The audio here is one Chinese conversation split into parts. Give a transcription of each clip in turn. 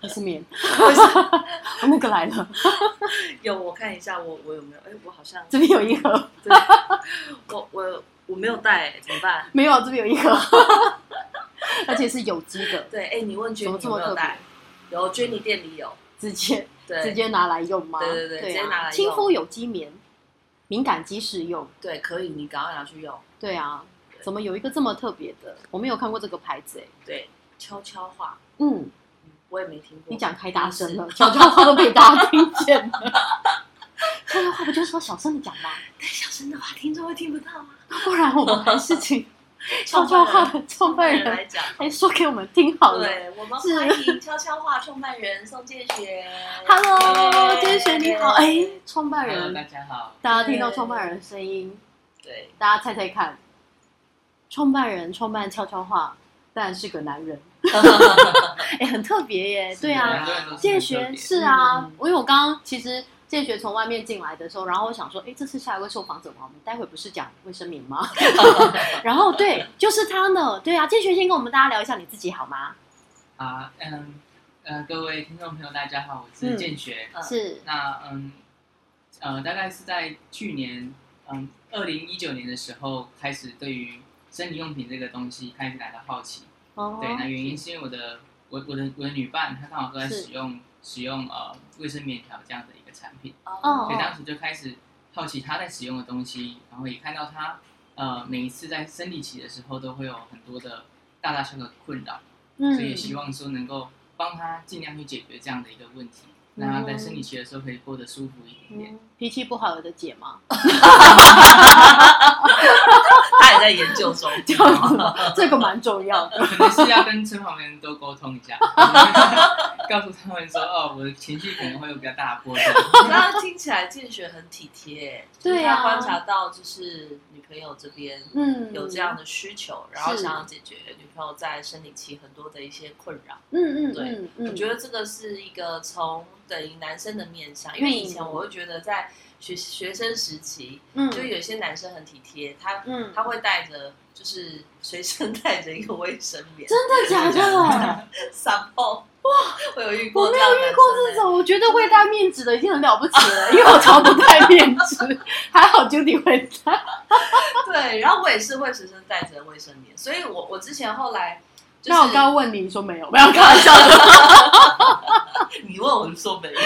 还是棉？我那个来了，有我看一下，我我有没有？哎，我好像这边有一盒，对我我我没有带，怎么办？没有，这边有一盒，而且是有机的，对，哎，你问怎 Jenny 有没有带？有，Jenny 店里有，直接对，直接拿来用吗？对对对直接拿来啊，用亲肤有机棉，敏感肌适用。对，可以，你赶快拿去用。对啊，怎么有一个这么特别的？我没有看过这个牌子哎。对，悄悄话，嗯，嗯我也没听过。你讲太大声了，悄悄话都被大家听见了。悄悄话不就是说小声的讲吗？太小声的话，听众会听不到啊。不然我们还是请悄悄话的创办人来讲。来说给我们听好了。对，我们是欢迎悄悄话创办人宋建学。Hello，建学你好，哎，创办人大，家好。大家听到创办人的声音，对，大家猜猜看，创办人创办悄悄话，当然是个男人，哎，很特别耶，对啊，建学是啊嗯，因为我刚刚其实建学从外面进来的时候，然后我想说，哎，这是下一位受访者吗？我们待会不是讲卫生棉吗？然后对，就是他呢，对啊，建学先跟我们大家聊一下你自己好吗？啊，嗯，呃，各位听众朋友，大家好，我嗯是建学。嗯是，那嗯，呃，大概是在去年，嗯，二零一九年的时候，开始对于生理用品这个东西开始感到好奇。哦对，那原因是因为我的我我的我的女伴，她刚好都在使用使用呃卫生棉条这样的一个产品。哦所以当时就开始好奇她在使用的东西，然后也看到她呃每一次在生理期的时候都会有很多的大大小小的困扰，嗯所以也希望说能够帮她尽量去解决这样的一个问题，让她在生理期的时候可以过得舒服一点点。嗯脾气不好有的解吗？他也在研究中。这样子？这个蛮重要的。可能是要跟身旁的人多沟通一下，告诉他们说哦，我的情绪可能会有比较大的波动。那听起来建学很体贴，他观察到就是女朋友这边嗯，有这样的需求，然后想要解决女朋友在生理期很多的一些困扰。嗯，嗯嗯对我觉得这个是一个从等于男生的面向，因为以前我会觉得在学学生时期，嗯就有些男生很体贴，他嗯，他会带着就是随身带着一个卫生棉，真的假的？撒泡哇，我有遇过我没有遇过这种，我觉得会带面纸的已经很了不起了，因为我从不带面纸，还好 Judy 会带。对，然后我也是会随身带着卫生棉，所以我我之前后来就是那我刚刚问你，你说没有，没有开玩笑的。你问我就说没有，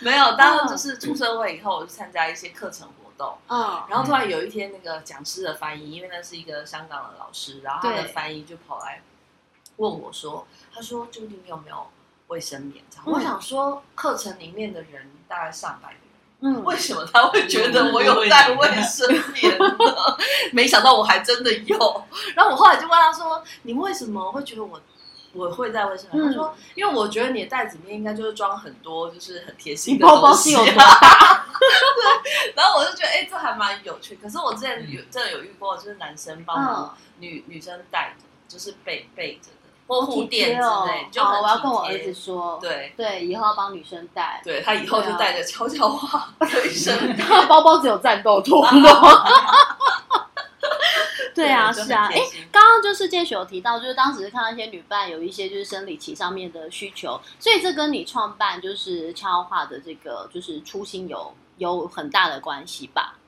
没有。当然就是出社会以后，我就参加一些课程活动，嗯，然后突然有一天，那个讲师的翻译，因为那是一个香港的老师，然后他的翻译就跑来问我说：“他说，究竟你有没有卫生棉？”这样，嗯我想说，课程里面的人大概上百个人。嗯，为什么他会觉得我有带卫生棉呢？没想到我还真的有。然后我后来就问他说：“你为什么会觉得我我会在卫生棉？”嗯他说：“因为我觉得你的袋子里面应该就是装很多就是很贴心的 包包东西是有多？然后我就觉得，哎、这还蛮有趣。可是我之前有真的有遇过，就是男生帮忙女、女生带着，就是背背着的，或护垫之哦类，就我要跟我儿子说，对。对，以后要帮女生带。对他以后就带着悄悄话女生包包只有战斗陀螺。对啊，是啊，哎，刚刚就是建雪有提到，就是当时看到一些女伴有一些就是生理期上面的需求，所以这跟你创办就是超化的这个就是初心有有很大的关系吧？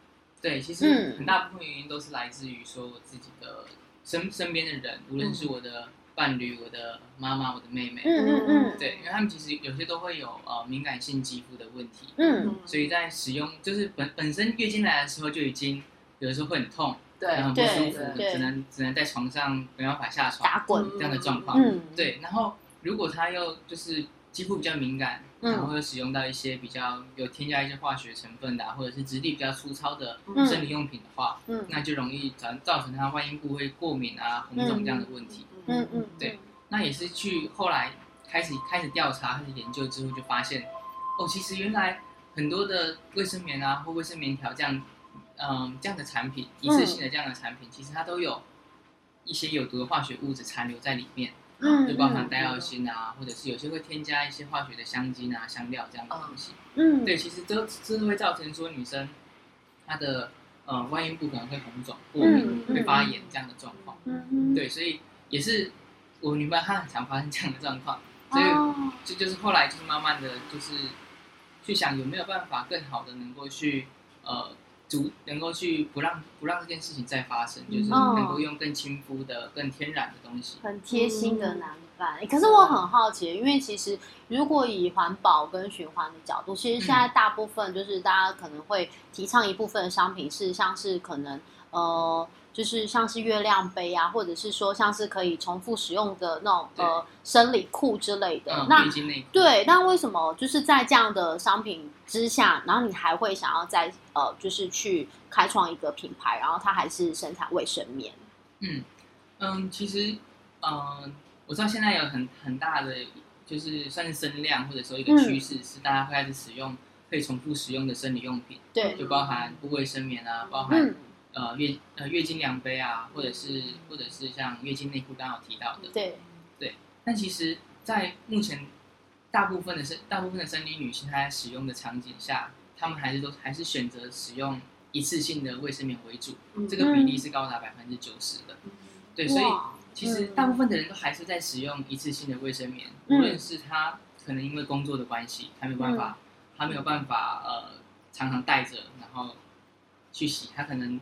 对，其实嗯。很大部分原因都是来自于说我自己的身身边的人，无论是我的伴侣、我的妈妈、我的妹妹，嗯嗯嗯，对，因为他们其实有些都会有呃敏感性肌肤的问题，嗯，所以在使用就是本本身月经来的时候就已经有的时候会很痛，对很不舒服，只能只能在床上没办法下床打滚，这样的状况。嗯，对，然后如果他又就是肌肤比较敏感，嗯。然后又使用到一些比较有添加一些化学成分的、啊，或者是质地比较粗糙的嗯。生理用品的话，嗯。那就容易造造成他外阴部会过敏啊、红肿这样的问题。嗯嗯，对那也是去后来开始开始调查、开始研究之后，就发现，哦，其实原来很多的卫生棉啊或卫生棉条这样，嗯，这样的产品，一次性的这样的产品，其实它都有一些有毒的化学物质残留在里面，嗯就包含戴奥辛啊，或者是有些会添加一些化学的香精啊、香料这样的东西。嗯，对，其实这这会造成说女生她的呃外阴部可能会红肿、过敏、嗯会发炎这样的状况。嗯，对，所以也是我女伴她很常发生这样的状况，所以哦。这就是后来就是慢慢的就是去想有没有办法更好的能够去呃阻能够去不让不让这件事情再发生，就是嗯能够用更亲肤的、更天然的东西。很贴心的男伴。欸可是我很好奇，因为其实如果以环保跟循环的角度，其实现在大部分就是大家可能会提倡一部分的商品是像是可能呃。就是像是月亮杯啊，或者是说像是可以重复使用的那种呃生理裤之类的。嗯，那。对，那为什么就是在这样的商品之下，然后你还会想要再呃，就是去开创一个品牌，然后它还是生产卫生棉？嗯嗯，其实嗯，我知道现在有很很大的就是算是声量或者说一个嗯趋势，是大家会开始使用可以重复使用的生理用品，对，就包含不卫生棉啊，包含、嗯，呃月呃月经量杯啊，或者是或者是像月经内裤刚刚有提到的。对。对，但其实，在目前大部分的生大部分的生理女性，她在使用的场景下，她们还是都还是选择使用一次性的卫生棉为主，嗯这个比例是高达百分之九十的。对，所以其实嗯。大部分的人都还是在使用一次性的卫生棉，嗯无论是她可能因为工作的关系，她没有办法，嗯。他没有办法呃常常带着，然后去洗，她可能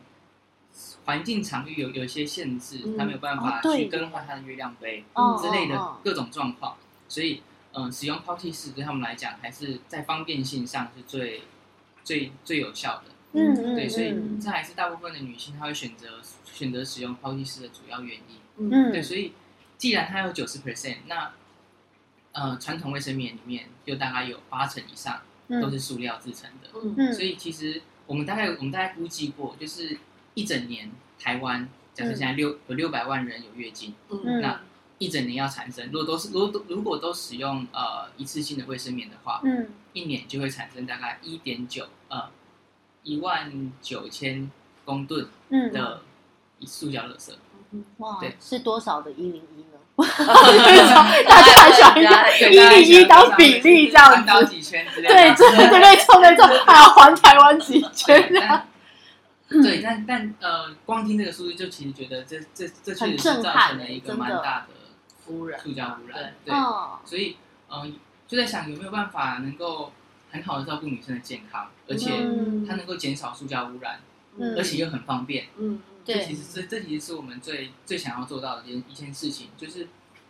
环境场域有有一些限制，嗯。他没有办法去更换他的月亮杯嗯之类的各种状况，所以嗯、呃使用抛弃式对他们来讲，还是在方便性上是最最最有效的。嗯嗯，对，所以嗯这还是大部分的女性她会选择选择使用抛弃式的主要原因。嗯，对，所以既然它有九十 percent，那呃传统卫生棉里面就大概有八成以上都嗯。是塑料制成的。嗯。嗯，所以其实我们大概我们大概估计过，就是一整年台湾假设现在六有六百万人有月经，嗯那一整年要产生，如果都是如果如果都使用呃一次性的卫生棉的话，嗯一年就会产生大概一点九呃一万九千公吨嗯，的塑胶垃圾。哇对，是多少的一零一呢？大 大家很喜欢对一零一当比例这样子，几圈之类的。对，对对，没错没错，还要环台湾几圈对，但，但但呃，光听这个数字就其实觉得这这这确实是造成了一个蛮大的污染塑胶污染。对，嗯所以嗯、呃就在想有没有办法能够很好的照顾女生的健康，而且嗯它能够减少塑胶污染，嗯而且又很方便。嗯对这其实这这其实是我们最最想要做到的一件一件事情，就是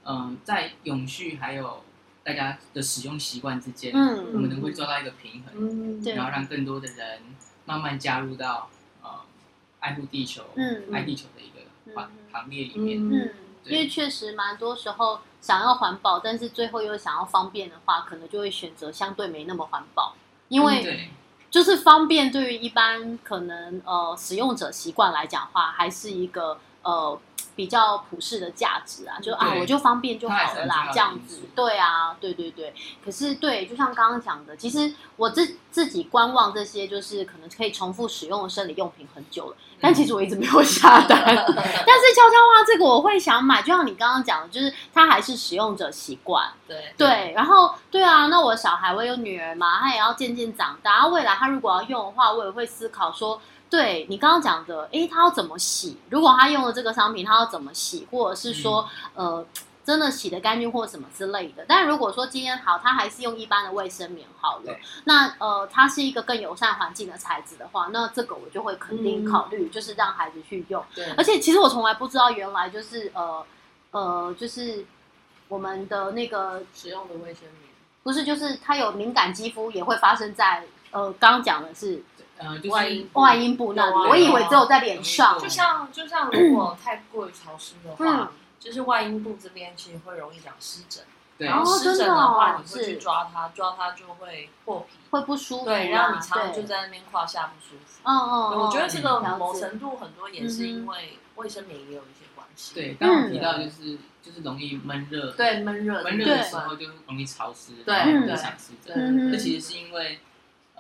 嗯、呃在永续还有大家的使用习惯之间，我嗯们能够做到一个平衡。嗯对然后让更多的人慢慢加入到呃爱护地球、嗯爱地球的一个行嗯。行列里面。嗯，因为确实蛮多时候想要环保，但是最后又想要方便的话，可能就会选择相对没那么环保，因为对。就是方便对于一般可能呃使用者习惯来讲的话，还是一个呃比较普世的价值啊，就啊我就方便就好了啦，这样子。对啊，对对对。可是对，就像刚刚讲的，其实我自自己观望这些就是可能可以重复使用的生理用品很久了，但其实我一直没有下单。但是悄悄话这个我会想买，就像你刚刚讲的，就是它还是使用者习惯。对对，然后对啊，那我小孩我有女儿嘛，她也要渐渐长大。未来她如果要用的话，我也会思考说，对你刚刚讲的，诶，他要怎么洗？如果他用了这个商品，他要怎么洗？或者是说，呃，真的洗的干净或什么之类的。但如果说今天好，他还是用一般的卫生棉好了，那呃，它是一个更友善环境的材质的话，那这个我就会肯定嗯考虑，就是让孩子去用。对而且其实我从来不知道，原来就是呃呃，就是我们的那个使用的卫生棉，不是，就是它有敏感肌肤也会发生在呃，刚刚讲的是呃，就是外阴外阴部那我以为只有在脸上。就像就像如果太过于潮湿的嗯话，就是外阴部这边其实会容易长湿疹，对然后哦湿疹的话，你会去抓它，抓它就会破皮，会不舒服对，然后你常常就在那边胯下不舒服。嗯嗯，嗯我觉得这个某程度很多也是因为卫生棉也有一些关系。对，刚刚提到就是就是容易闷热，对，闷热闷热的时候就容易潮湿，对然后对影响湿疹。嗯这其实是因为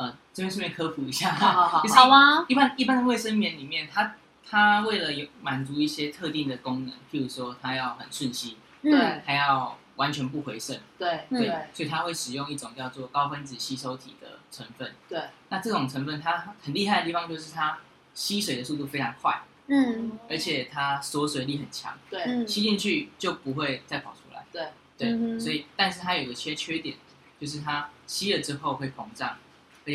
呃，这边顺便科普一下，好好好 就是好啊，一般一般的卫生棉里面，它它为了有满足一些特定的功能，譬如说它要很瞬吸，嗯对它要完全不回渗，对嗯对，所以它会使用一种叫做高分子吸收体的成分。对，那这种成分它很厉害的地方就是它吸水的速度非常快，嗯而且它锁水力很强，对嗯吸进去就不会再跑出来。对对，所以但是它有一些缺点，就是它吸了之后会膨胀，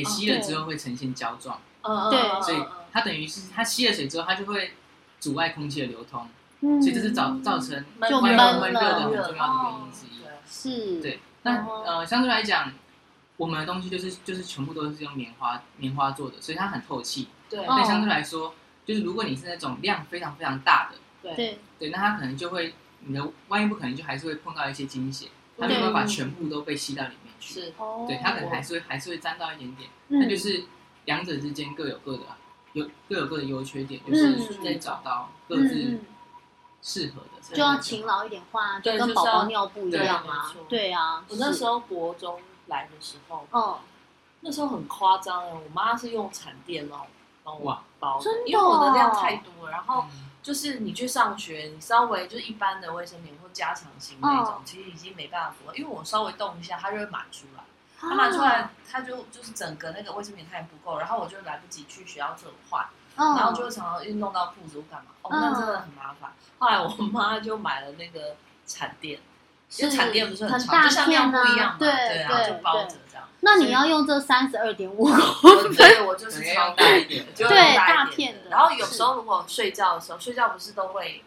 而且哦吸了之后会呈现胶状，嗯对。所以它等于是它吸了水之后，它就会阻碍空气的流通，嗯，所以这是造造成闷了闷热的很重要的原因之一。对。是，对，那哦呃，相对来讲，我们的东西就是就是全部都是用棉花棉花做的，所以它很透气。对。哦所以相对来说，就是如果你是那种量非常非常大的，对。对，那它可能就会你的外阴部可能就还是会碰到一些经血，它没有办法全部都被吸到里面去。是哦，对，它可能还是会还是会沾到一点点，嗯，那就是两者之间各有各的有各有各的优缺点，就是嗯得找到各嗯自嗯适合的。就要勤劳一点换，就对跟宝宝尿布一样啊。对，对啊，我那时候国中来的时候，哦，那时候很夸张哦，我妈是用产电哦帮我哇。包真的哦，因为我的量太多了，然后嗯就是你去上学，你稍微就是一般的卫生棉或加长型那种，哦。其实已经没办法符合，因为我稍微动一下，它就会满出来，它啊满出来，它就就是整个那个卫生棉它也不够，然后我就来不及去学校做换，嗯，然后就会常常运动到裤子或干嘛，哦，嗯那真的很麻烦。后来我妈就买了那个产垫，因为是产垫不是很长，大就像尿布一样嘛，对，然后就对对包着这样。那你要用这三十二点五公分对我就是超大一点 就对大一点大片的然后有时候如果睡觉的时候，睡觉不是都会，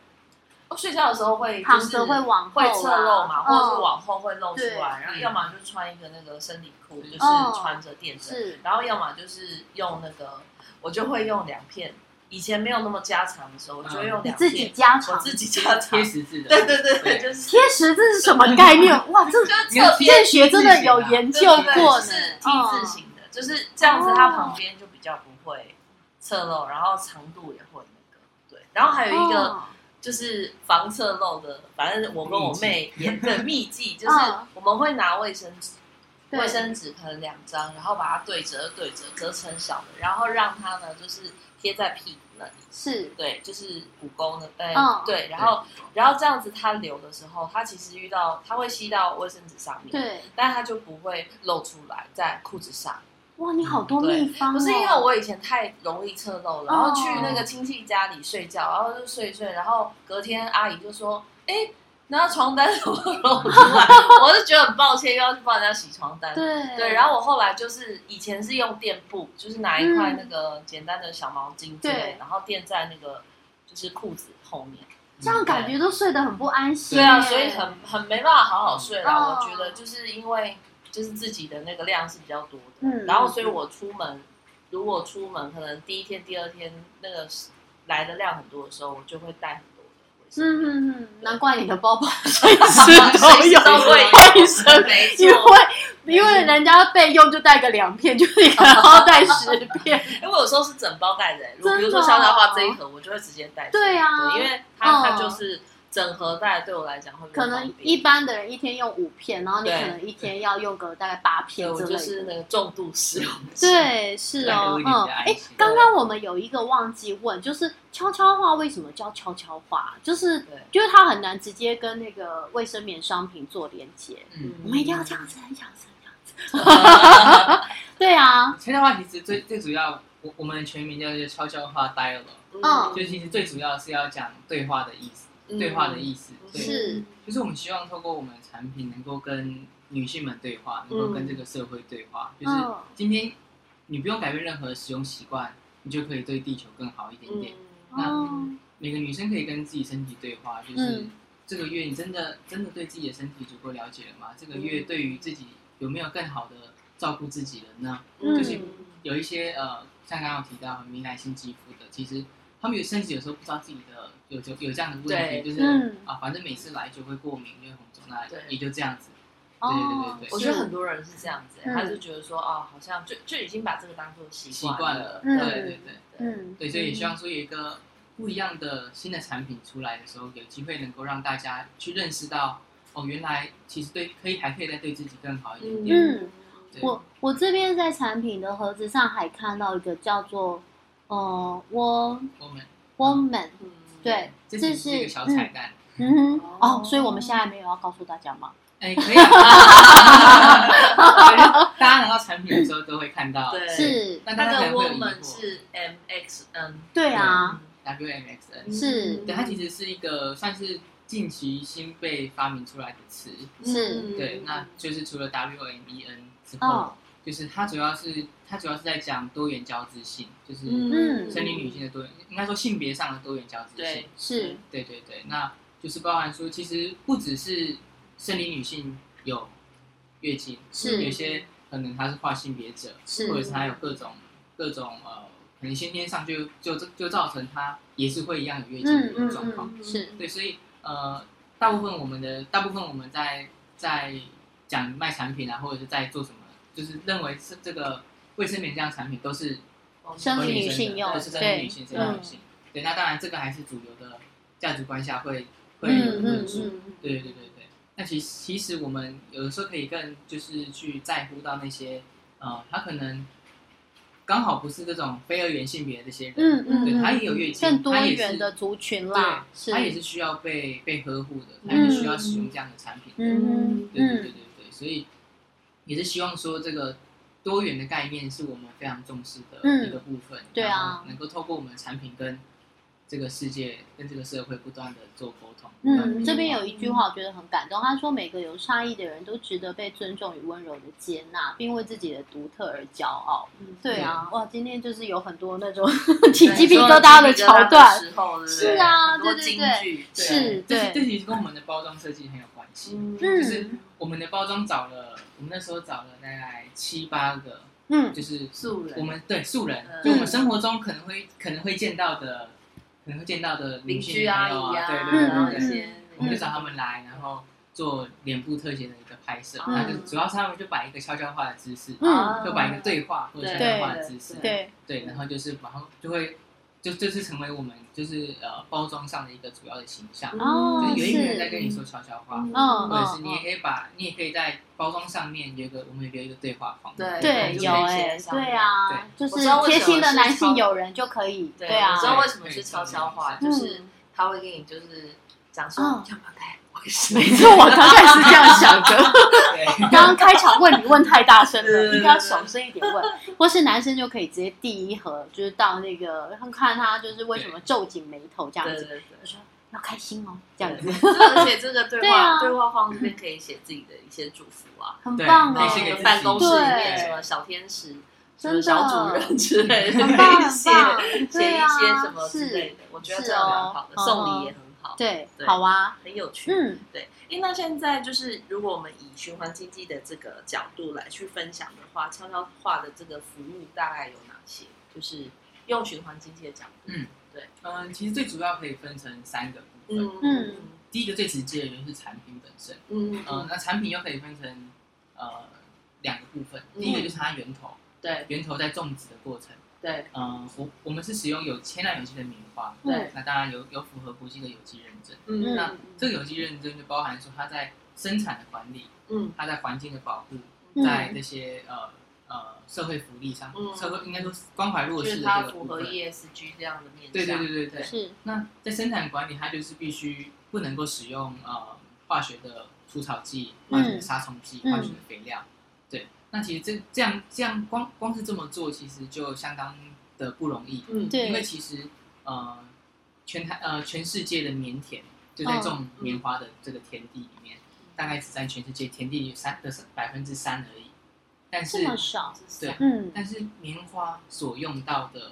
哦，睡觉的时候会就是躺着会往后会侧漏嘛，或者是嗯往后会露出来，然后嗯要么就穿一个那个生理裤，就是哦穿着垫着，是然后要么就是用那个，我就会用两片。以前没有那么加长的时候，我就会用两你自己片，加长，我自己加长贴。十字的，对对对对对，就是贴十字是什么概念？哇，这就是你要侧边这学真的有研究过呢是，T 字形的，就是这样子，它旁边就比较不会侧漏，然后长度也会那个对，然后还有一个哦就是防侧漏的，反正我跟我妹也 对秘技，就是嗯我们会拿卫生纸，对卫生纸可能两张，然后把它对折对折折成小的，然后让它呢就是贴在屁股那里，是。对，就是骨沟那，呃，嗯。对，然后然后这样子它流的时候，它其实遇到它会吸到卫生纸上面，对，但它就不会露出来在裤子上。哇，你好多秘方哦，不是因为我以前太容易侧漏了，然后哦。去那个亲戚家里睡觉，然后就睡一睡，然后隔天阿姨就说：“哎，那床单怎么露出来？” 我就觉得很抱歉，又要去帮人家洗床单。对对，然后我后来就是以前是用垫布，就是拿一块嗯那个简单的小毛巾之类对，然后垫在那个就是裤子后面。这样感觉都睡得很不安心对啊，所以很很没办法好好睡啦。哦我觉得就是因为就是自己的那个量是比较多的，嗯然后所以我出门，如果出门可能第一天、第二天那个来的量很多的时候，我就会带嗯。嗯嗯，难怪你的包包 随时都随有时都会有卫生没因为错。因为人家备用就带个两片，就你可能要带十片。因为有时候是整包带的、比如说像他话这一盒，我就会直接带。对啊因为它它嗯就是整合带，对我来讲会可能一般的人一天用五片，然后你可能一天要用个大概八片之类我就是。那个重度使用 者。对，是哦，嗯，哎刚刚我们有一个忘记问，就是悄悄话为什么叫悄悄话？就是对，就是它很难直接跟那个卫生棉商品做连接，嗯，我们一定要这样子，这样子，这样子。对啊，悄悄话其实最最主要，我我们的全名叫做悄悄话 dialogue，嗯就其实最主要是要讲对话的意思，嗯对话的意思，对，是。就是我们希望透过我们的产品能够跟女性们对话，能够跟这个社会对话，就是嗯今天你不用改变任何使用习惯，你就可以对地球更好一点点。那哦，每个女生可以跟自己身体对话，就是嗯。这个月你真的真的对自己的身体足够了解了吗？这个月对于自己有没有更好的照顾自己了呢？嗯。就是有一些呃，像刚刚有提到很敏感性肌肤的，其实他们有甚至有时候不知道自己的有有有这样的问对题，就是、嗯。啊，反正每次来就会过敏，就会红肿，那对。也就这样子。哦对对对对我觉得很多人是这样子、嗯。他就觉得说，哦，好像就就已经把这个当做习习惯了对对对。嗯，对，所以也希望说有一个不一样的新的产品出来的时候，有机会能够让大家去认识到，哦，原来其实对。可以还可以再对。自己更好一点点。嗯，我我这边在产品的盒子上还看到一个叫做呃 wo 我们 woman，嗯，对，这是一个小彩蛋，嗯哼，哦哦，所以我们现在没有要告诉大家吗？哎、可以啊。大家拿到产品的时候都会看到，对。是，那个家可能会有疑 woman 是 M X N，对啊，WMXN，是对，它其实是一个算是近期新被发明出来的词，是对，那就是除了 WMEN 之哦后，就是它主要是它主要是在讲多元交织性，就是嗯。生理女性的多元，应该说性别上的多元交织性对，是，对对对，那就是包含说，其实不只是生理女性有月经，是有些可能她是跨性别者，是或者是她有各种各种呃，可能先天上就就就造成她也是会一样有月经的嗯嗯一个状况。嗯，是，对，所以呃，大部分我们的大部分我们在在讲卖产品啊，或者是在做什么，就是认为是这个卫生棉这样产品都是生理女性用都是生女性、生理嗯女性。对，那当然这个还是主流的价值观下会会嗯有论述。嗯对对对对对。那其实其实我们有的时候可以更就是去在乎到那些呃，他可能刚好不是这种非二元性别的这些人，嗯嗯，对嗯他也有月经的族群啦，是，他也是需要被被呵护的，他也是需要使用这样的产品。嗯哼对对对嗯对对，所以也是希望说这个多元的概念是我们非常重视的嗯一个部分。对啊能够透过我们的产品跟这个世界、跟这个社会不断的做沟通。嗯，这边有一句话我觉得很感动，他说每个有差异的人都值得被尊重与温柔的接纳，并为自己的独特而骄傲。嗯对啊，哇，今天就是有很多那种 起鸡皮疙瘩的桥段，是啊对对对是这对这其实跟我们的包装设计很有关系。嗯就是我们的包装找了，我们那时候找了大概七八个，嗯。就是素人。我们对素人，嗯。就我们生活中可能会可能会见到的，可能会见到的邻女性居阿朋友姨啊，对对嗯对我们就找他们来，然后做脸部特写的一个拍摄，嗯。那就主要是他们就摆一个悄悄话的姿势，嗯。就摆一个对话或者悄悄话的姿势，对，对，然后就是然后就会就就是成为我们就是呃包装上的一个主要的形象，哦就是有一个人在跟你说悄悄话，嗯或者是你也可以把你也可以在包装上面有一个我们有一个对话框，对对，有哎、对啊，就是贴心的男性友人就可以，对对啊我知，道为什么是悄悄话，就是他会跟你就是讲说嗯要不要带没错，我刚开始这样想的。刚刚开场问你问太大声了，应该要小声一点问，或是男生就可以直接递一盒，就是到那个看他就是为什么皱紧眉头这样子，对对对。就。说要开心哦，这样子。对，这而且这个对话对话框这边可以写自己的一些祝福啊，很棒然后哎可以写给自己办公室里面什么小天使、什么小主人之类的，可以写，写一些什么之类的，我觉得是这样蛮好的，哦。送礼也很好，对，对好啊，很有趣。嗯。对，诶，那现在就是如果我们以循环经济的这个角度来去分享的话，悄悄话的这个服务大概有哪些？就是用循环经济的角度，嗯对。嗯，其实最主要可以分成三个部分。嗯嗯第一个最直接的就是产品本身，嗯呃，那产品又可以分成呃两个部分，嗯第一个就是它源头，对。源头在种植的过程，对。嗯，我我们是使用有天然有机的棉花，对那当然有有符合国际的有机认证，嗯。那这个有机认证就包含说它在生产的管理，嗯。它在环境的保护，嗯。在这些呃呃社会福利上，嗯。社会应该说是关怀弱就是势的它符合。ESG 这样的面向，对对对对对。是。那在生产管理，它就是必须不能够使用呃化学的除草剂、化学的杀虫剂、嗯。化学的肥料。对，那其实这这样这样光光是这么做，其实就相当的不容易。嗯对因为其实呃全台呃全世界的棉田就在哦种棉花的这个田地里面，大概只占全世界田地三的百分之三而已。但是这么少，对嗯但是棉花所用到的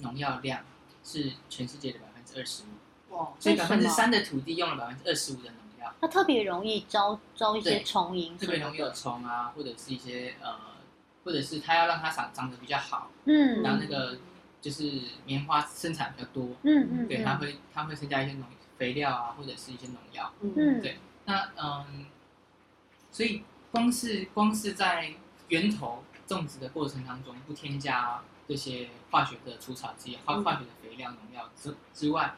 农药量是全世界的百分之二十五，哇，所以百分之三的土地用了百分之二十五的农药，它特别容易招招一些虫蝇特别容易有，虫啊，或者是一些呃，或者是它要让它长长得比较好，嗯然后那个就是棉花生产比较多，嗯嗯，对，嗯。它会它会增加一些农肥料啊，或者是一些农药。嗯。对那嗯，所以光是光是在源头种植的过程当中，不添加这些化学的除草剂、化嗯。化学的肥料、农药之之外，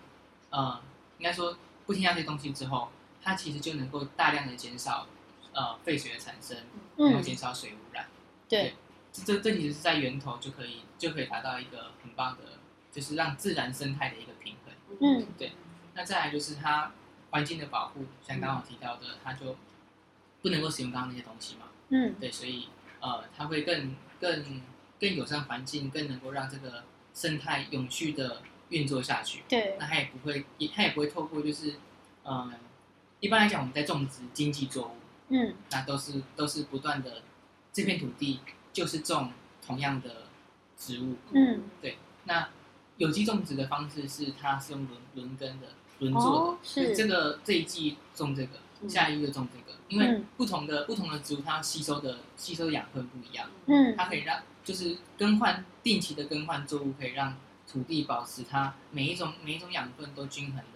呃，应该说不添加这些东西之后，它其实就能够大量的减少呃废水的产生，然后嗯，减少水污染。对，这这其实是在源头就可以就可以达到一个很棒的，就是让自然生态的一个平衡。嗯对那再来就是它环境的保护，像刚刚我提到的，它就不能够使用刚刚那些东西嘛。嗯对，所以呃，它会更更更友善环境，更能够让这个生态永续的运作下去。对，那它也不会，也它也不会透过就是呃，一般来讲我们在种植经济作物，嗯。那都是都是不断的这片土地就是种同样的植物。嗯，对那有机种植的方式是它是用轮轮耕的轮作的，哦是这个这一季种这个，嗯下一个种这个，因为嗯。不同的不同的植物它吸收的吸收的养分不一样，嗯。它可以让就是更换定期的更换作物，可以让土地保持它每一种每一种养分都均衡的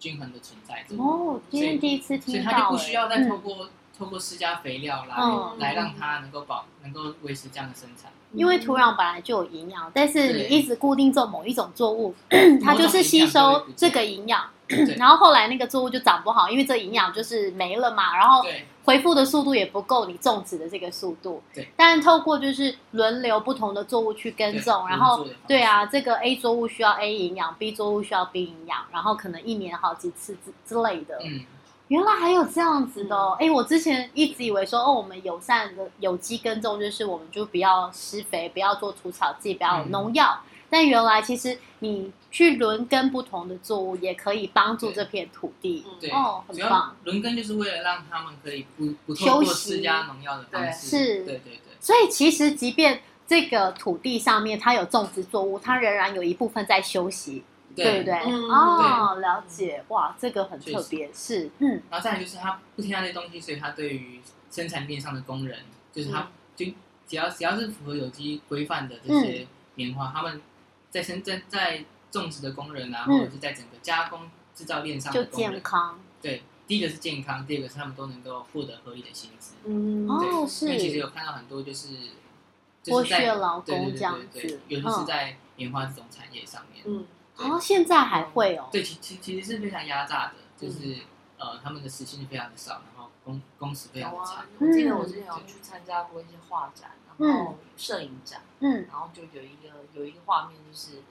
均衡的存在着，哦，今天第一次听到所以它就不需要再透嗯过、透过施加肥料来、嗯来让它能够保能够维持这样的生产。因为土壤本来就有营养，但是你一直固定种某一种作物，它就是吸收这个营养，对然后后来那个作物就长不好，因为这营养就是没了嘛，然后对恢复的速度也不够你种植的这个速度。对，但透过就是轮流不同的作物去耕种，然后对啊，这个 A 作物需要 A 营养，B 作物需要 B 营养，然后可能一年好几次之之类的。嗯，原来还有这样子的哦！哎、我之前一直以为说，哦，我们友善的有机耕种就是我们就不要施肥，不要做除草剂，不要农药。但原来其实你去轮耕不同的作物，也可以帮助这片土地。嗯对，哦很棒轮耕就是为了让他们可以不不透休过施加农药的方式，对是对对对，所以其实即便这个土地上面它有种植作物，它仍然有一部分在休息，对不对？嗯哦，了解，哇，这个很特别，是，嗯然后再来就是它不添加这些东西，所以它对于生产链上的工人，就是它、嗯就只要只要是符合有机规范的这嗯些棉花，他们在生在在种植的工人啊，嗯。或者是在整个加工制造链上就的工人健，康。对，第一个是健康，第二个是他们都能够获得合理的薪资。嗯哦对，是因为其实有看到很多就是就剥是在削劳工这样子，尤其嗯。是在棉花这种产业上面，嗯对哦，现在还会哦，对，其其其实是非常压榨的，嗯就是、呃他们的时薪非常的少，然后工工时非常的长，，我记得我之前有去参加过一些画展，然后摄影展，嗯然后就有一个有一个画面，就是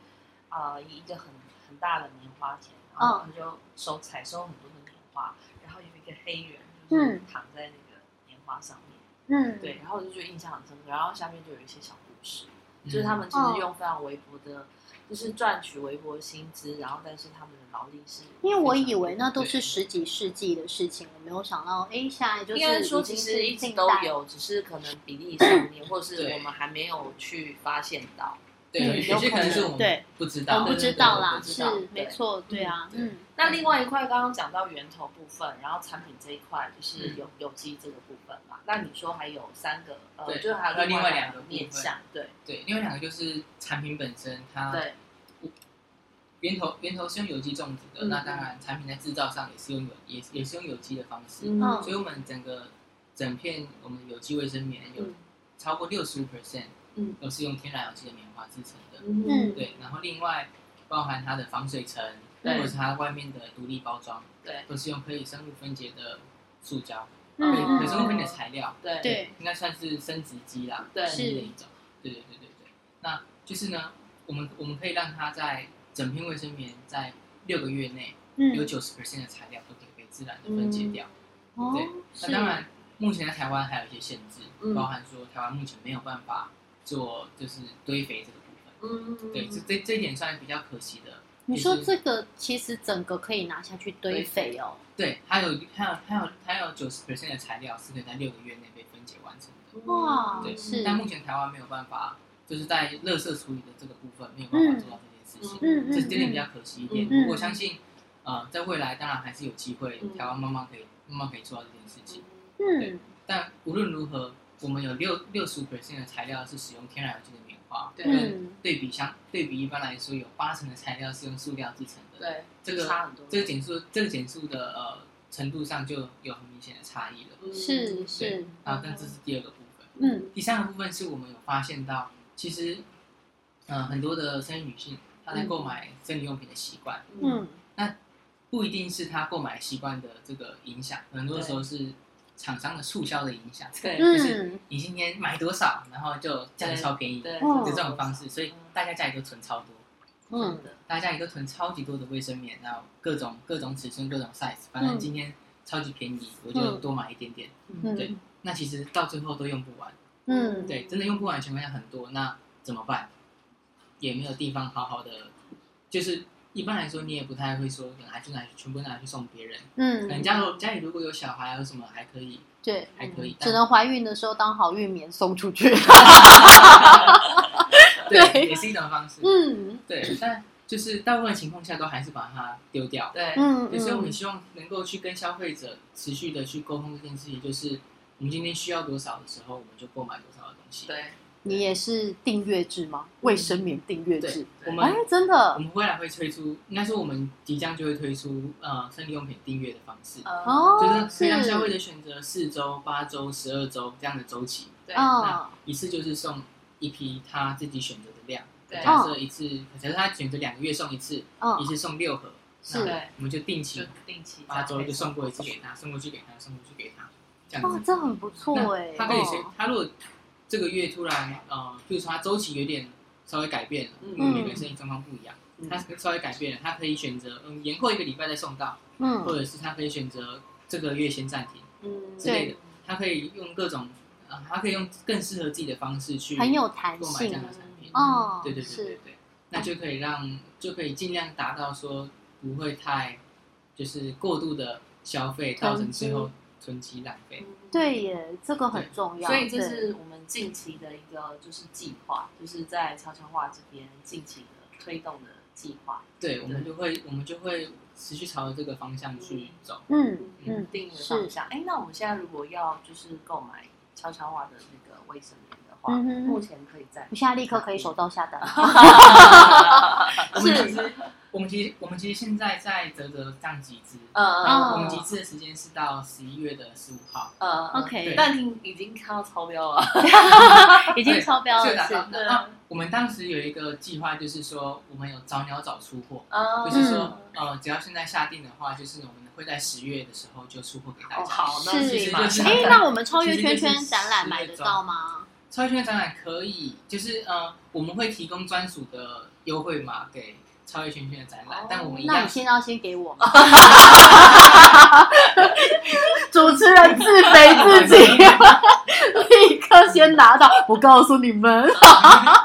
呃一个很很大的棉花田，然后他就收采收很多的棉花，然后有一个黑人就是嗯躺在那个棉花上面，嗯，对，然后我就觉得印象很深刻，然后下面就有一些小故事，嗯就是他们其哦实用非常微薄的，就是赚取微薄的薪资，然后但是他们的劳力是，因为我以为那都是十几世纪的事情，我没有想到，哎，现在就是应该说其实一直都，有，只是可能比例上面，或者是我们还没有去发现到。对，嗯有有些可能是我对。们不知道，我不知道啦，对对不知道是没错，对啊，嗯，那另外一块刚刚讲到源头部分，然后产品这一块就是嗯。有有机这个部分嘛。那你说还有三个，呃，对就还有另外两两个面向，对。对，另外两个就是产品本身，它对，源头源头是用有机种植的，嗯。那当然产品在制造上也是用有也也是用有机的方式，嗯。所以我们整个整片我们有机卫生棉有嗯。超过六十五 percent 嗯。都是用天然有机的棉花制成的，嗯。对，然后另外包含它的防水层，对或者是它外面的独立包装，对。都是用可以生物分解的塑胶，嗯可以可以嗯生物分解的材料，对。对，应该算是生殖机啦，对。是。的一种，对对对对。对。那就是呢，我们我们可以让它在整片卫生棉在六个月内有嗯，九十 percent 的材料都可以被自然的分解掉。哦对，那当然，目前在台湾还有一些限制，嗯。包含说台湾目前没有办法做就是堆肥这个部分。嗯，对，这这这一点算比较可惜的。你说这个其实整个可以拿下去堆肥哦，对，还有还有还有还有九十 percent 的材料是可以在六个月内被分解完成的。哇，对是，但目前台湾没有办法，就是在垃圾处理的这个部分没有办法做到这件事情，嗯嗯这这点比较可惜一点。嗯不过我相信，呃，在未来当然还是有机会，嗯台湾慢慢可以慢慢可以做到这件事情。嗯但无论如何，我们有六六十五 percent 的材料是使用天然有机的棉花，对嗯对比相对比一般来说，有八成的材料是用塑料制成的。对，这个差很多，这个减速这个减速的呃程度上就有很明显的差异了。嗯是是，啊，但这是第二个部分。嗯第三个部分是我们有发现到，其实嗯、很多的生育女性她在购买生理用品的习惯，嗯那不一定是她购买习惯的这个影响，很多时候是厂商的促销的影响。对。就是嗯你今天买多少，然后就价格超便宜，对，嗯。就这种方式，所以大家家里都存超多，嗯。大家家里都存超级多的卫生棉，然后各种各种尺寸、各种 size，反正今天超级便宜，我就多买一点点。嗯。对。嗯那其实到最后都用不完，嗯，对，真的用不完的情况下很多，那怎么办？也没有地方好好的，就是一般来说你也不太会说拿去拿去全部拿去送别人，可能嗯，家如家里如果有小孩有什么还可以对，还可以，只能怀孕的时候当好运棉送出去。对对也是一种方式，嗯对，但就是大部分情况下都还是把它丢掉。对，嗯对，所以我们嗯希望能够去跟消费者持续的去沟通这件事情，就是我们今天需要多少的时候，我们就购买多少的东西。对，你也是订阅制吗？卫生棉订阅制。我们哎们，真的。我们未来会推出，应该说我们即将就会推出呃生理用品订阅的方式，哦。就是可以让消费者选择四周、八周、十二周这样的周期，对，那一次就是送一批他自己选择的量。对。假设一次，假设他选择两个月送一次，一嗯次送六盒，是，我们就定期定期八周就送过一次给他，送过去给他，送过去给他，这样子，。哇这很不错那哎。他可以随哦。他如果这个月突然呃，就是说他周期有点稍微改变了，嗯。因为每个人身体状况不一样，嗯。他稍微改变了，他可以选择嗯延后一个礼拜再送到，嗯。或嗯者是他可以选择这个月先暂停嗯。之类的，他可以用各种呃，他可以用更适合自己的方式去很有弹购买这性样的产品，哦，对对对对是。对，那就可以让就可以尽量达到说不会太就是过度的消费，造成最后囤积浪费。对耶，这个很重要。所以这是我们近期的一个就是计划，就是在悄悄话这边近期的推动的计划，对，我们就会我们就会持续朝着这个方向去走。嗯嗯定的方向。哎，那我们现在如果要就是购买悄悄话的那个卫生棉的话，嗯哼目前可以在我现在立刻可以手到下单。我们其实我们其实我们其实现在在泽泽上集资，嗯哦我们集资的时间是到十一月的十五号，嗯 OK 但听已经看到超标了，已经超标了，是是。达到。那那我们当时有一个计划，就是说我们有早鸟早出货，嗯就是说呃，只要现在下定的话，就是我们会在十月的时候就出货给大哦家。好，那是。哎，那我们超越圈圈展览买得到吗？超越圈展览可以，就是呃，我们会提供专属的优惠码给超越圈圈的展览，哦但我们一样。那你先要先给我。吗？主持人自肥自己，立刻先拿到。我告诉你们，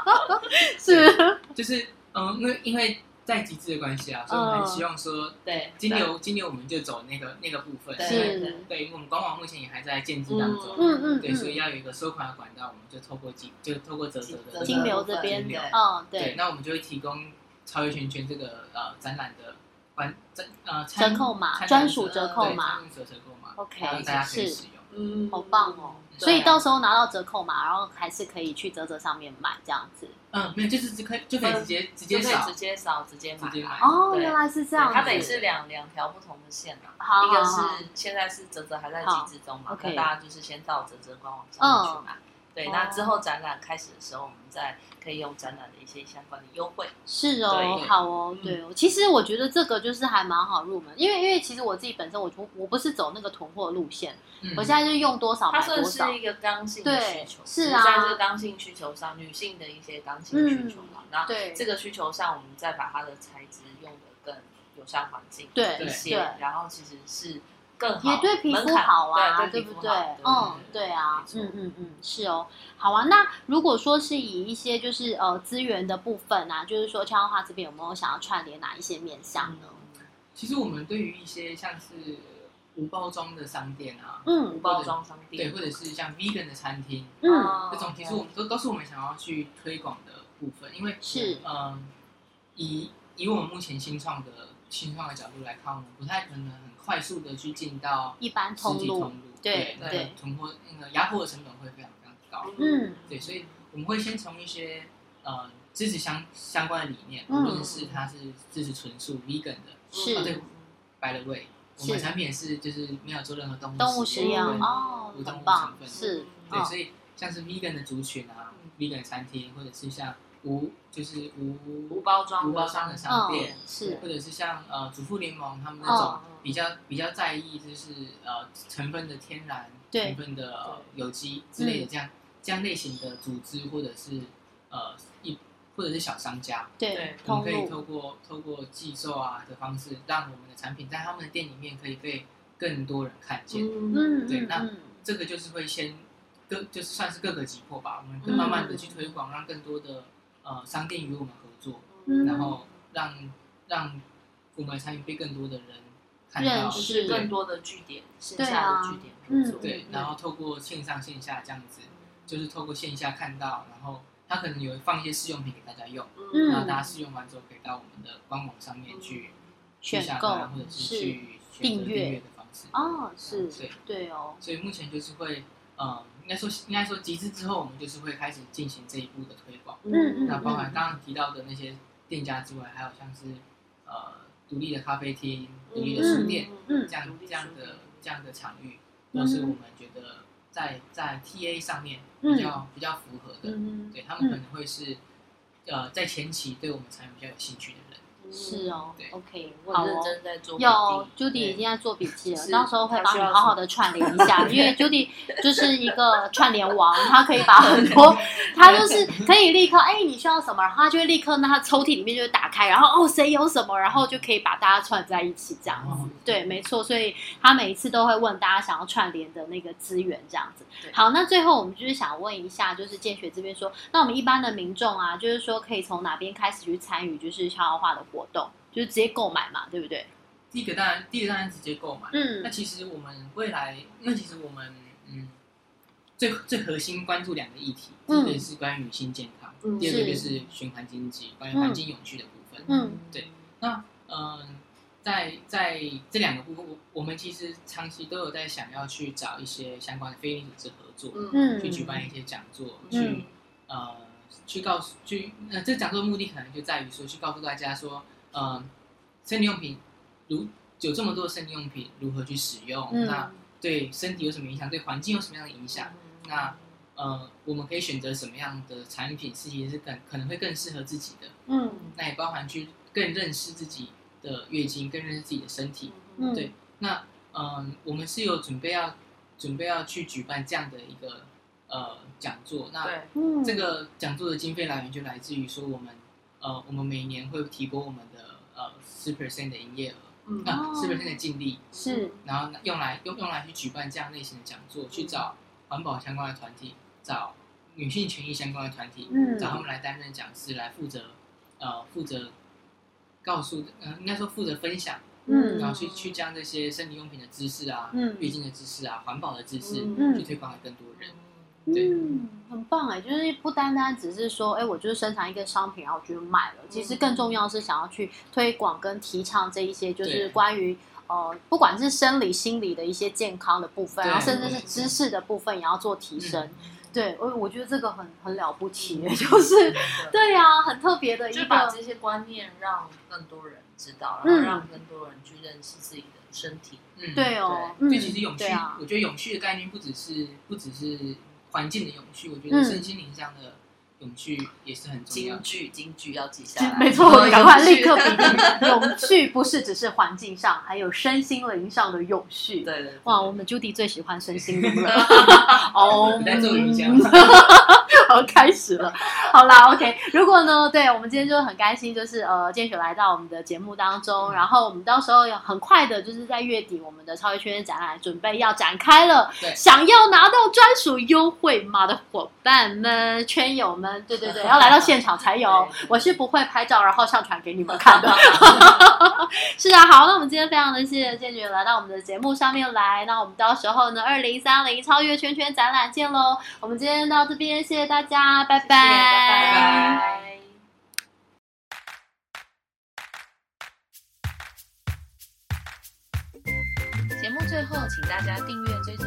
是。就是嗯，因为因为在极致的关系啊，所以我们很希望说对金牛金流我们就走那个那个部分，对是对。对，因为我们官网目前也还在建制当中，嗯嗯对，所以嗯，要有一个收款的管道，我们就透过金就透过泽泽的这个金流这边金流，嗯，对，对，那我们就会提供超越圈圈这个呃展览的关展呃折扣码，专属折扣码。参与者折扣码 OK，让大家可以使用。嗯好棒哦！所以到时候拿到折扣码，然后还是可以去泽泽上面买这样子。嗯，没有，就是只可以就可以直接直接扫。直，接扫，直接买。直接买。哦，原来是这样子。它等于是两两条不同的线嘛，好一个是现在是泽泽还在集资中嘛，好那 OK 大家就是先到泽泽官网上面去买。对，哦那之后展览开始的时候，我们再可以用展览的一些相关的优惠。是哦，好哦，嗯对哦。其实我觉得这个就是还蛮好入门，因为因为其实我自己本身我不我不是走那个囤货路线，嗯我现在就是用多少它买多少算是。一个刚性的需对求，是啊只在这个刚性需求上，女性的一些刚性需求嘛。然后对这个需求上，我们再把它的材质用的更友善环境对一些对，然后其实是更好，也对皮肤好啊，对不对？嗯，对啊，嗯嗯嗯，是哦。好啊，那如果说是以一些就是呃资源的部分啊，就是说悄悄话这边有没有想要串联哪一些面向呢？其实我们对于一些像是无包装的商店啊，嗯无嗯包装商店对，或者是像 vegan 的餐厅，嗯，哦这种其实我们都都是我们想要去推广的部分，因为是嗯，以以我们目前新创的新创的角度来看，我们不太可能很快速的去进到一般实通路。体通路，对那对。个存货那个压货的成本会非常非常高，嗯。对，所以我们会先从一些呃支持相相关的理念，嗯。无论是它是支持纯素 vegan 的是。哦对，by the way，我是们产品是就是没有做任何动物动物实验嗯哦无，动物成，分是对，嗯所以像是 vegan 的族群啊，vegan 的餐厅，或者是像无就是无无包装无包装的商店，嗯是或者是像呃主妇联盟他们那哦种比较、比较在意就是呃成分的天然对成分的、呃有机之类的这样、这样类型的组织或者是呃一或者是小商家，对对我们可以透过透过寄售啊的方式，让我们的产品在他们的店里面可以被更多人看见。嗯。嗯对那嗯。这个就是会先各就是算是各个击破吧，我们嗯慢慢的去推广，让更多的呃商店与我们合作，嗯。然后让让我们的产品被更多的人看到，认识是更多的据点，线下的据点合作。对，然后透过线上线下这样子，就是透过线下看到，然后他可能有放一些试用品给大家用，嗯。然后大家试用完之后可以到我们的官网上面去去下选购单，或者是是去选择订阅订阅的方式。哦是对，对哦。所以目前就是会，呃，应该说应该说集资之后，我们就是会开始进行这一步的推广。嗯嗯那包含刚刚提到的那些店家之外，还有像是呃独立的咖啡厅、独立的书店，嗯这样这样的这样的场域，都是我们觉得在在 TA 上面比较、比较符合的。嗯对他们可能会是呃在前期对我们产品比较有兴趣的人。是哦，OK，我好哦。很认真在做有 Judy 已经在做笔记了，到时候会帮你好好的串联一下，因为 Judy 就是一个串联王，他可以把很多，他就是可以立刻，哎，你需要什么，然后他就会立刻那他抽屉里面就会打开，然后哦谁有什么，然后就可以把大家串在一起这样子。哦对，没错，所以他每一次都会问大家想要串联的那个资源这样子。好，那最后我们就是想问一下，就是建学这边说，那我们一般的民众啊，就是说可以从哪边开始去参与就是悄悄话的活动，就是直接购买嘛，对不对？第一个当然，第一个当然直接购买。嗯。那其实我们未来，那其实我们嗯，最最核心关注两个议题，一个是关于女性健康，嗯第二个就是循环经济，关于环境永续的部分。嗯。对。那嗯、在在这两个部分，我我们其实长期都有在想要去找一些相关的非营利组织合作，嗯。去举办一些讲座，嗯。去呃去告诉去呃这讲座的目的可能就在于说去告诉大家说，呃，生理用品如有这么多的生理用品如何去使用，嗯那对身体有什么影响，对环境有什么样的影响？那呃，我们可以选择什么样的产品是其实是更可能会更适合自己的，嗯那也包含去更认识自己的月经，更认识自己的身体。嗯，对那嗯、我们是有准备要准备要去举办这样的一个呃讲座。那这个讲座的经费来源就来自于说我们呃我们每年会提供我们的呃十 percent 的营业额，嗯那哦十 percent 的净利，是然后用来用用来去举办这样类型的讲座，去找环保相关的团体，找女性权益相关的团体，嗯找他们来担任讲师，来负责呃负责告诉呃应该说负责分享。嗯然后去去将这些生理用品的知识啊、嗯月经的知识啊、环保的知识，嗯去推广给更多人。对。嗯，很棒哎，就是不单单只是说，哎，我就是生产一个商品，然后我就卖了。其实更重要是想要去推广跟提倡这一些，就是关于呃，不管是生理、心理的一些健康的部分，然后甚至是知识的部分，也要做提升。嗯。对，我我觉得这个很很了不起，就是对呀、很特别的一个，就把这些观念让更多人知道，嗯然后让更多人去认识自己的身体。嗯，对哦，所嗯其实永续，啊，我觉得永续的概念不只是不只是环境的永续，我觉得嗯。身心灵这样的永续也是很重要的。京剧，京剧要记下来。没错，赶快立刻永续笔记。永续不是只是环境上，还有身心灵上的永续。对对对哇，我们 Judy 最喜欢身心灵了。哦，你在做瑜伽 好，开始了。好啦，OK。如果呢，对我们今天就很开心，就是呃，建雪来到我们的节目当中，然后我们到时候有很快的，就是在月底，我们的超越圈展览准备要展开了。对想要拿到专属优惠码的伙伴们、圈友们，对对对，要来到现场才有。我是不会拍照然后上传给你们看的。是啊，好，那我们今天非常的谢谢建军来到我们的节目上面来，那我们到时候呢，二零三零超越圈圈展览见喽。我们今天到这边，谢谢大家，拜拜，拜拜。节目最后，请大家订阅追踪。